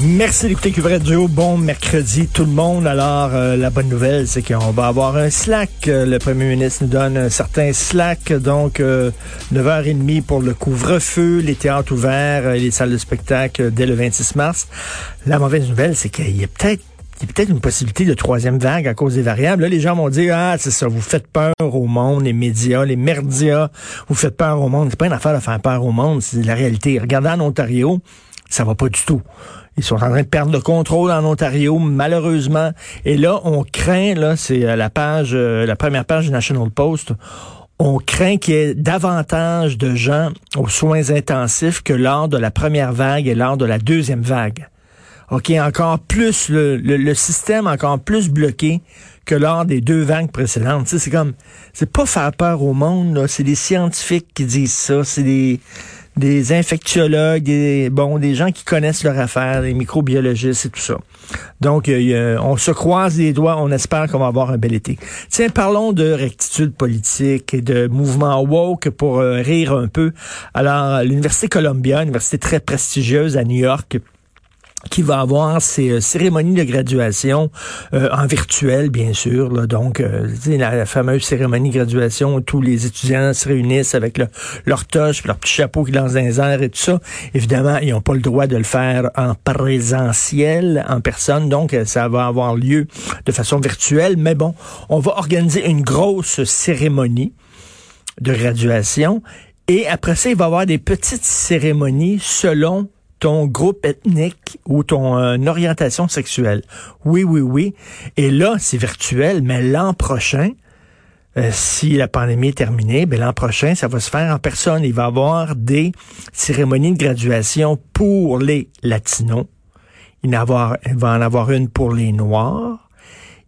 Merci d'écouter Cube Radio. Bon mercredi tout le monde. Alors, euh, la bonne nouvelle, c'est qu'on va avoir un slack. Le premier ministre nous donne un certain slack. Donc, euh, 9h30 pour le couvre-feu, les théâtres ouverts, les salles de spectacle dès le 26 mars. La mauvaise nouvelle, c'est qu'il y a peut-être il y a peut-être une possibilité de troisième vague à cause des variables. Là, les gens vont dire, ah, c'est ça, vous faites peur au monde, les médias, les merdias, vous faites peur au monde. C'est pas une affaire de faire peur au monde, c'est la réalité. Regardez en Ontario, ça va pas du tout. Ils sont en train de perdre le contrôle en Ontario, malheureusement. Et là, on craint, là, c'est euh, la page, euh, la première page du National Post, on craint qu'il y ait davantage de gens aux soins intensifs que lors de la première vague et lors de la deuxième vague. OK, encore plus, le, le, le système encore plus bloqué que lors des deux vagues précédentes. Tu c'est comme, c'est pas faire peur au monde, c'est des scientifiques qui disent ça, c'est des des infectiologues, des, bon, des gens qui connaissent leur affaire, des microbiologistes et tout ça. Donc, euh, on se croise les doigts, on espère qu'on va avoir un bel été. Tiens, parlons de rectitude politique et de mouvement woke pour euh, rire un peu. Alors, l'Université Columbia, université très prestigieuse à New York, qui va avoir ses euh, cérémonies de graduation euh, en virtuel, bien sûr. Là, donc, euh, la, la, fameuse cérémonie de graduation où tous les étudiants se réunissent avec le, leur toche, leur petit chapeau qui lance dans les airs et tout ça. Évidemment, ils n'ont pas le droit de le faire en présentiel, en personne. Donc, ça va avoir lieu de façon virtuelle. Mais bon, on va organiser une grosse cérémonie de graduation. Et après ça, il va y avoir des petites cérémonies selon ton groupe ethnique ou ton euh, orientation sexuelle. Oui, oui, oui. Et là, c'est virtuel, mais l'an prochain, euh, si la pandémie est terminée, ben l'an prochain, ça va se faire en personne. Il va y avoir des cérémonies de graduation pour les latinos. Il, va en avoir une pour les noirs.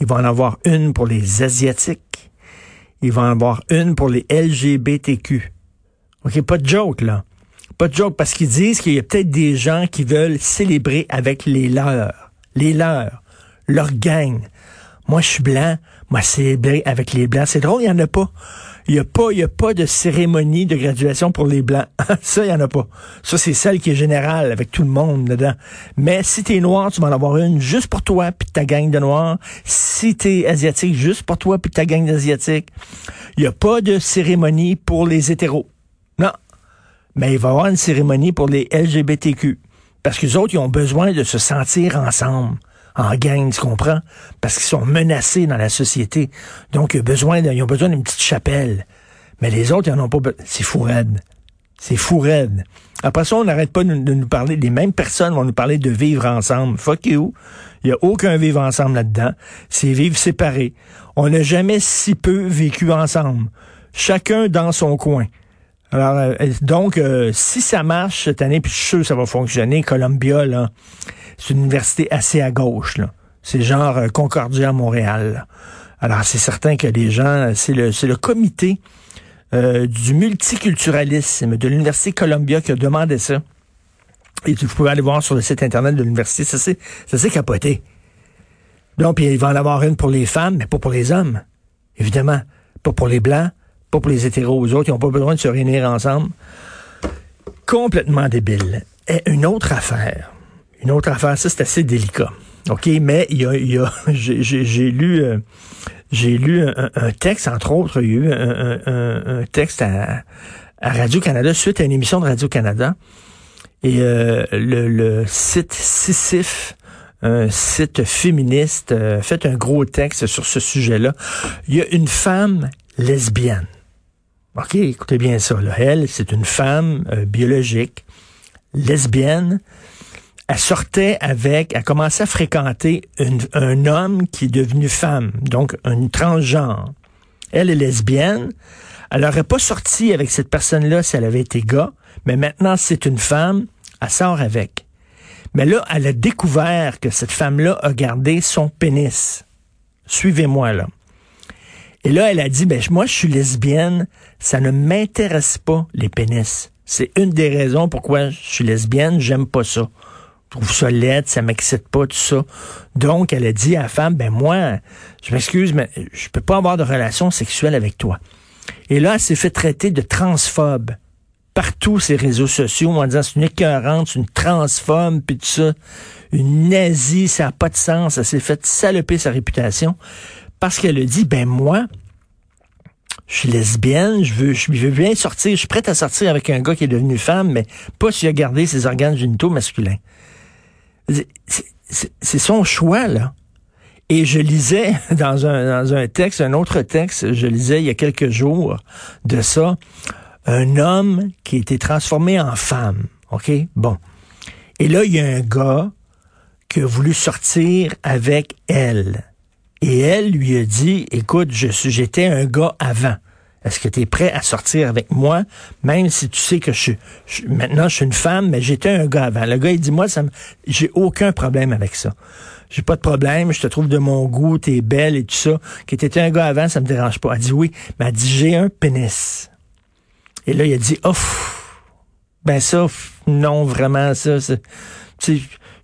Il va en avoir une pour les asiatiques. Il va en avoir une pour les LGBTQ. OK, pas de joke, là. Pas de joke, parce qu'ils disent qu'il y a peut-être des gens qui veulent célébrer avec les leurs. Les leurs. Leur gang. Moi, je suis blanc. Moi, célébrer avec les blancs. C'est drôle, il n'y en a pas. Il n'y a pas, il y a pas de cérémonie de graduation pour les blancs. ça, il n'y en a pas. Ça, c'est celle qui est générale avec tout le monde dedans. Mais si t'es noir, tu vas en avoir une juste pour toi puis ta gang de noirs. Si t'es asiatique, juste pour toi puis ta gang d'asiatiques. Il n'y a pas de cérémonie pour les hétéros. Non, mais il va y avoir une cérémonie pour les LGBTQ. Parce que les autres, ils ont besoin de se sentir ensemble, en gang, tu comprends? Parce qu'ils sont menacés dans la société. Donc, ils ont besoin d'une petite chapelle. Mais les autres, ils n'en ont pas besoin. C'est fou raide. C'est fou raide. Après ça, on n'arrête pas de, nous parler, les mêmes personnes vont nous parler de vivre ensemble. Fuck you. Il n'y a aucun vivre ensemble là-dedans. C'est vivre séparé. On n'a jamais si peu vécu ensemble. Chacun dans son coin. Alors, euh, donc, euh, si ça marche cette année, puis je suis sûr que ça va fonctionner, Columbia, là, c'est une université assez à gauche. Là. C'est genre euh, Concordia Montréal. Alors, c'est certain que les gens, c'est le, c'est le comité euh, du multiculturalisme de l'Université Columbia qui a demandé ça. Et vous pouvez aller voir sur le site Internet de l'université, ça c'est, ça c'est capoté. Donc, puis il va en avoir une pour les femmes, mais pas pour les hommes. Évidemment. Pas pour les blancs, pas pour les hétéros. aux autres, ils n'ont pas besoin de se réunir ensemble. Complètement débile. Et une autre affaire. Une autre affaire, ça, c'est assez délicat. OK, mais il y a, y a j'ai lu, euh, j'ai lu un, texte, entre autres, il y a eu un, un, un texte à, Radio-Canada suite à une émission de Radio-Canada. Et euh, le, le, site Sissif, un site féministe, euh, fait un gros texte sur ce sujet-là. Il y a une femme lesbienne. OK, écoutez bien ça. Là. Elle, c'est une femme euh, biologique, lesbienne. Elle sortait avec, elle commençait à fréquenter un homme qui est devenu femme, donc un transgenre. Elle est lesbienne. Elle n'aurait pas sorti avec cette personne-là si elle avait été gars, mais maintenant c'est une femme, elle sort avec. Mais là, elle a découvert que cette femme-là a gardé son pénis. Suivez-moi là. Et là, elle a dit, ben, moi, je suis lesbienne, ça ne m'intéresse pas, les pénis. C'est une des raisons pourquoi je suis lesbienne, j'aime pas ça. Je trouve ça laid, ça m'excite pas, tout ça. Donc, elle a dit à la femme, ben moi, je m'excuse, mais je peux pas avoir de relation sexuelle avec toi. Et là, elle s'est fait traiter de transphobe partout ces réseaux sociaux en disant c'est une écœurante, c'est une transphobe, puis tout ça. Une nazie, ça n'a pas de sens. Elle s'est fait saloper sa réputation parce qu'elle a dit, ben moi, je suis lesbienne, je veux, je veux bien sortir, je suis prête à sortir avec un gars qui est devenu femme, mais pas s'il a gardé ses organes génitaux masculins. C'est son choix, là. Et je lisais dans un, dans un texte, un autre texte, je lisais il y a quelques jours de ça, un homme qui a été transformé en femme. OK? Bon. Et là, il y a un gars qui a voulu sortir avec elle. Et elle lui a dit, écoute, je j'étais un gars avant. Est-ce que tu es prêt à sortir avec moi, même si tu sais que je, je maintenant je suis une femme, mais j'étais un gars avant. Le gars, il dit, moi, ça j'ai aucun problème avec ça. J'ai pas de problème, je te trouve de mon goût, t'es belle et tout ça. Que t'étais un gars avant, ça me dérange pas. Elle dit oui, mais elle dit, j'ai un pénis. Et là, il a dit, ouf, ben ça, non, vraiment, ça, c'est,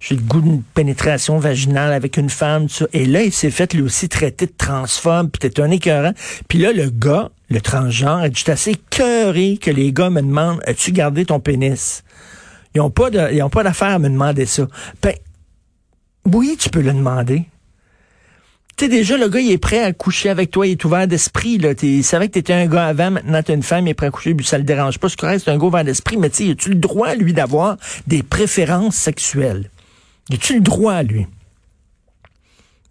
j'ai le goût d'une pénétration vaginale avec une femme, tout ça. Et là, il s'est fait lui aussi traiter de transphobe, puis t'es un écœurant. Puis là, le gars, le transgenre, est assez cœuré que les gars me demandent, as-tu gardé ton pénis? Ils ont pas de, ils ont pas d'affaire à me demander ça. Ben, oui, tu peux le demander. Tu sais, déjà, le gars, il est prêt à coucher avec toi, il est ouvert d'esprit, là. Il savait que t'étais un gars avant, maintenant t'es une femme, il est prêt à coucher, puis ça le dérange pas, c'est correct, c'est un gars ouvert d'esprit, mais tu sais, as-tu le droit, lui, d'avoir des préférences sexuelles? As-tu le droit, lui?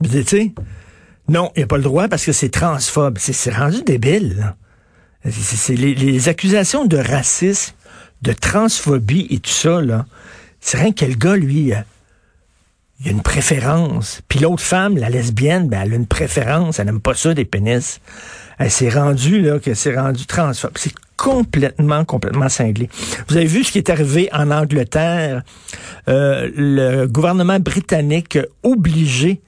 Tu sais, non, il n'a pas le droit parce que c'est transphobe. C'est rendu débile, C'est les, les, accusations de racisme, de transphobie et tout ça, là. C'est rien que le gars, lui, il a une préférence. Puis l'autre femme, la lesbienne, ben, elle a une préférence. Elle n'aime pas ça, des pénis. Elle s'est rendue, là, que c'est rendu transphobe. C'est complètement, complètement cinglé. Vous avez vu ce qui est arrivé en Angleterre. Euh, le gouvernement britannique obligé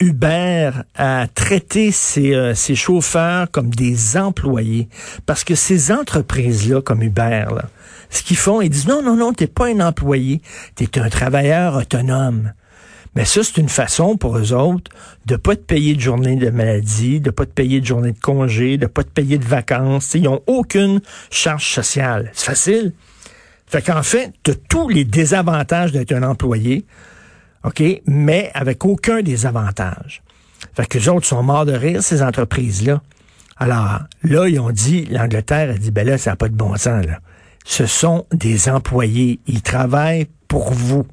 Uber à traiter ses, euh, ses, chauffeurs comme des employés. Parce que ces entreprises-là, comme Uber, là, ce qu'ils font, ils disent non, non, non, t'es pas un employé, t'es un travailleur autonome. Mais ça, c'est une façon pour eux autres de pas te payer de journée de maladie, de pas te payer de journée de congé, de pas te payer de vacances. Ils n'ont aucune charge sociale. C'est facile. Fait qu'en fait, tu tous les désavantages d'être un employé, OK, mais avec aucun des avantages. Fait que les autres sont morts de rire, ces entreprises-là. Alors, là, ils ont dit, l'Angleterre a dit, ben là, ça n'a pas de bon sens, là. Ce sont des employés. Ils travaillent pour vous.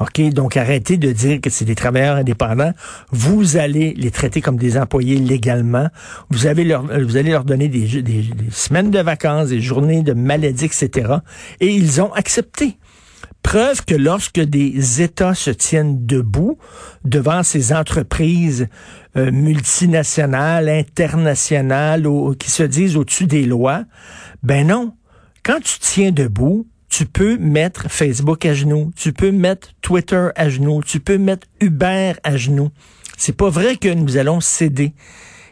OK? Donc, arrêtez de dire que c'est des travailleurs indépendants. Vous allez les traiter comme des employés légalement. Vous, avez leur, vous allez leur donner des, des, semaines de vacances, des journées de maladie, etc. Et ils ont accepté. Preuve que lorsque des États se tiennent debout devant ces entreprises euh, multinationales, internationales, qui se disent au-dessus des lois, ben non. Quand tu tiens debout, tu peux mettre Facebook à genoux, tu peux mettre Twitter à genoux, tu peux mettre Uber à genoux. C'est pas vrai que nous allons céder.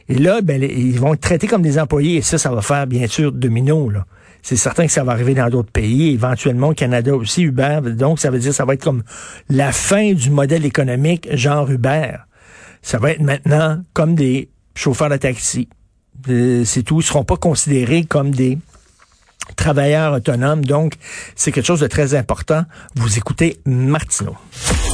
Et là, ben, ils vont être traités comme des employés et ça, ça va faire bien sûr domino. Là. C'est certain que ça va arriver dans d'autres pays, éventuellement au Canada aussi, Uber. Donc, ça veut dire que ça va être comme la fin du modèle économique genre Uber. Ça va être maintenant comme des chauffeurs de taxi. Euh, c'est tout. Ils seront pas considérés comme des travailleurs autonomes. Donc, c'est quelque chose de très important. Vous écoutez Martineau.